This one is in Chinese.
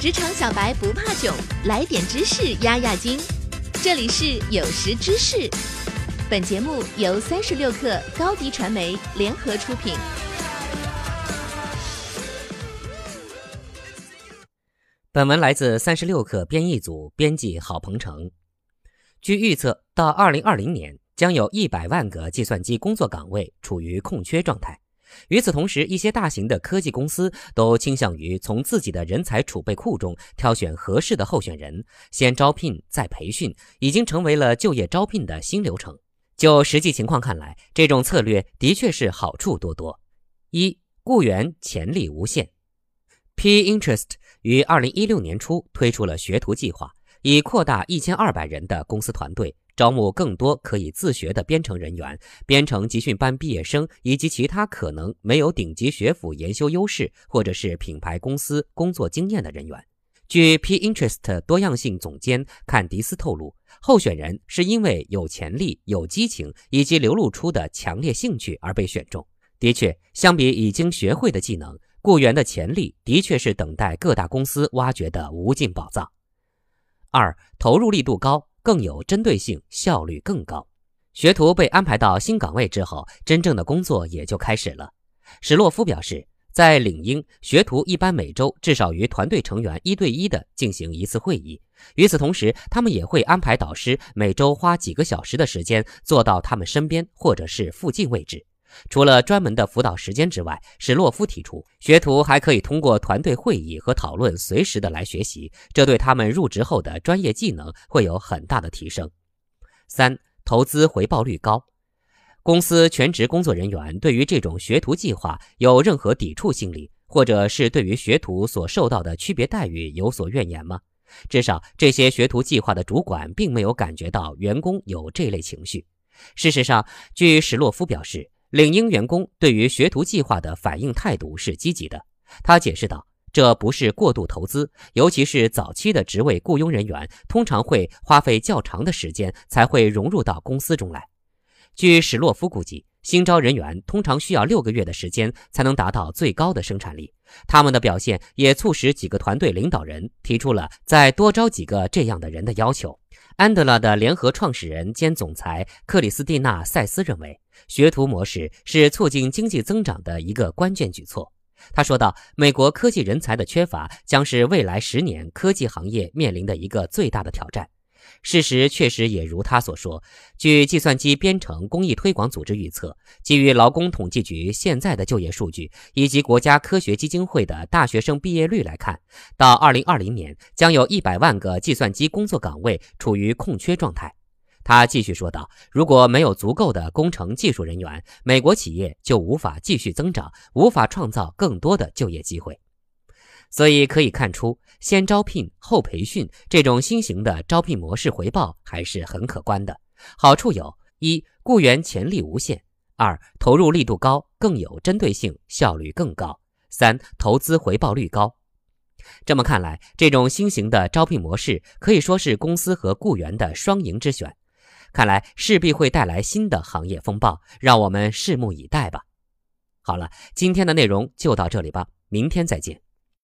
职场小白不怕囧，来点知识压压惊。这里是有识知识，本节目由三十六克高低传媒联合出品。本文来自三十六克编译组，编辑郝鹏程。据预测，到二零二零年，将有一百万个计算机工作岗位处于空缺状态。与此同时，一些大型的科技公司都倾向于从自己的人才储备库中挑选合适的候选人，先招聘再培训，已经成为了就业招聘的新流程。就实际情况看来，这种策略的确是好处多多。一、雇员潜力无限。P Interest 于二零一六年初推出了学徒计划，以扩大一千二百人的公司团队。招募更多可以自学的编程人员、编程集训班毕业生以及其他可能没有顶级学府研修优势或者是品牌公司工作经验的人员。据 P Interest 多样性总监坎迪斯透露，候选人是因为有潜力、有激情以及流露出的强烈兴趣而被选中。的确，相比已经学会的技能，雇员的潜力的确是等待各大公司挖掘的无尽宝藏。二、投入力度高。更有针对性，效率更高。学徒被安排到新岗位之后，真正的工作也就开始了。史洛夫表示，在领英，学徒一般每周至少与团队成员一对一的进行一次会议。与此同时，他们也会安排导师每周花几个小时的时间坐到他们身边或者是附近位置。除了专门的辅导时间之外，史洛夫提出，学徒还可以通过团队会议和讨论，随时的来学习，这对他们入职后的专业技能会有很大的提升。三、投资回报率高。公司全职工作人员对于这种学徒计划有任何抵触心理，或者是对于学徒所受到的区别待遇有所怨言吗？至少这些学徒计划的主管并没有感觉到员工有这类情绪。事实上，据史洛夫表示。领英员工对于学徒计划的反应态度是积极的。他解释道：“这不是过度投资，尤其是早期的职位雇佣人员，通常会花费较长的时间才会融入到公司中来。据史洛夫估计，新招人员通常需要六个月的时间才能达到最高的生产力。他们的表现也促使几个团队领导人提出了再多招几个这样的人的要求。”安德拉的联合创始人兼总裁克里斯蒂娜·塞斯认为。学徒模式是促进经济增长的一个关键举措，他说道：“美国科技人才的缺乏将是未来十年科技行业面临的一个最大的挑战。”事实确实也如他所说。据计算机编程公益推广组织预测，基于劳工统计局现在的就业数据以及国家科学基金会的大学生毕业率来看，到2020年将有一百万个计算机工作岗位处于空缺状态。他继续说道：“如果没有足够的工程技术人员，美国企业就无法继续增长，无法创造更多的就业机会。所以可以看出，先招聘后培训这种新型的招聘模式，回报还是很可观的。好处有：一、雇员潜力无限；二、投入力度高，更有针对性，效率更高；三、投资回报率高。这么看来，这种新型的招聘模式可以说是公司和雇员的双赢之选。”看来势必会带来新的行业风暴，让我们拭目以待吧。好了，今天的内容就到这里吧，明天再见。